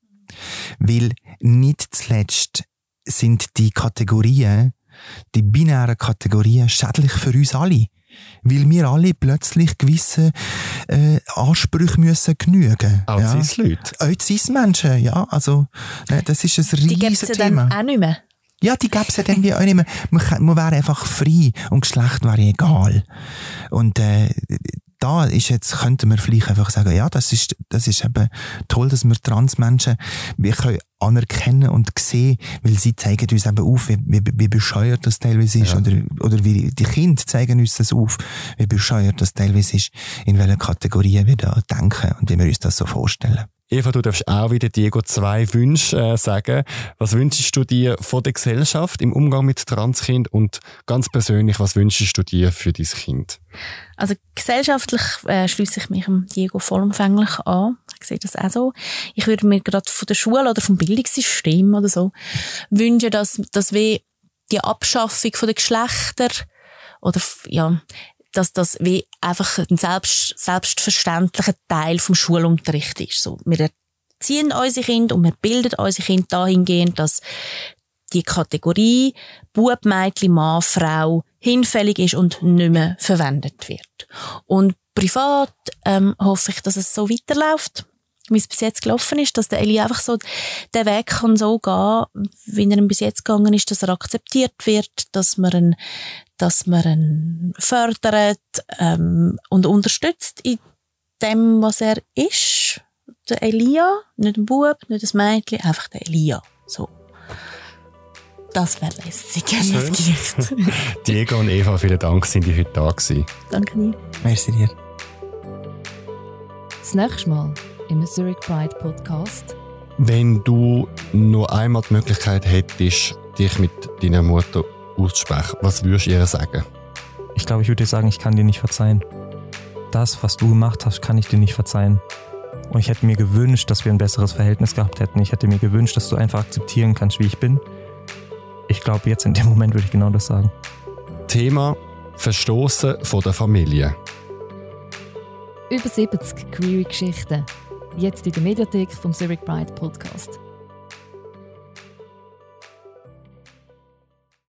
Weil nicht zuletzt sind die Kategorien, die binären Kategorien schädlich für uns alle. Weil wir alle plötzlich gewisse äh, Ansprüche müssen genügen. Auch ja. Cis-Leute. Auch Cis-Menschen, ja. Also, ne, das ist ein Die gibt es riesiges ja Thema. dann auch nicht mehr. Ja, die gäbe es ja dann wie auch nicht mehr. Man, man wäre einfach frei und Geschlecht wäre egal. Und äh, da ist jetzt, könnte man vielleicht einfach sagen, ja, das ist, das ist eben toll, dass wir Transmenschen wir können anerkennen und sehen, weil sie zeigen uns eben auf, wie, wie, wie bescheuert das teilweise ist, Ja. oder, oder wie die Kinder zeigen uns das auf, wie bescheuert das teilweise ist, in welcher Kategorie wir da denken und wie wir uns das so vorstellen. Eva, du darfst auch wieder Diego zwei Wünsche äh, sagen. Was wünschst du dir von der Gesellschaft im Umgang mit Transkind und ganz persönlich, was wünschst du dir für dein Kind? Also gesellschaftlich äh, schließe ich mich dem Diego vollumfänglich an. Ich sehe das auch so. Ich würde mir gerade von der Schule oder vom Bildungssystem oder so wünschen, dass, dass wir die Abschaffung den Geschlechter oder ja, dass das wie einfach ein selbst, selbstverständlicher Teil vom Schulunterricht ist. So, wir erziehen unsere Kinder und wir bilden unsere Kinder dahingehend, dass die Kategorie Bub, Mädchen, Mann, Frau hinfällig ist und nicht mehr verwendet wird. Und privat ähm, hoffe ich, dass es so weiterläuft, wie es bis jetzt gelaufen ist, dass der Eli einfach so den Weg kann so gehen, wie er ihn bis jetzt gegangen ist, dass er akzeptiert wird, dass man ihn, dass man ihn fördert ähm, und unterstützt in dem, was er ist. Der Elia, nicht ein Bub, nicht ein Mädchen, einfach der Elia. So. Das wäre lässig, Gericht. Diego und Eva, vielen Dank, sind die heute da gewesen. Danke dir. Merci dir. Das nächste Mal im Zurich Pride Podcast. Wenn du nur einmal die Möglichkeit hättest, dich mit deiner Mutter auszusprechen, was würdest du ihr sagen? Ich glaube, ich würde dir sagen, ich kann dir nicht verzeihen. Das, was du gemacht hast, kann ich dir nicht verzeihen. Und ich hätte mir gewünscht, dass wir ein besseres Verhältnis gehabt hätten. Ich hätte mir gewünscht, dass du einfach akzeptieren kannst, wie ich bin. Ich glaube, jetzt in dem Moment würde ich genau das sagen. Thema Verstoßen von der Familie. Über 70 Queer Geschichten. Jetzt in der Mediathek vom Zurich Pride Podcast.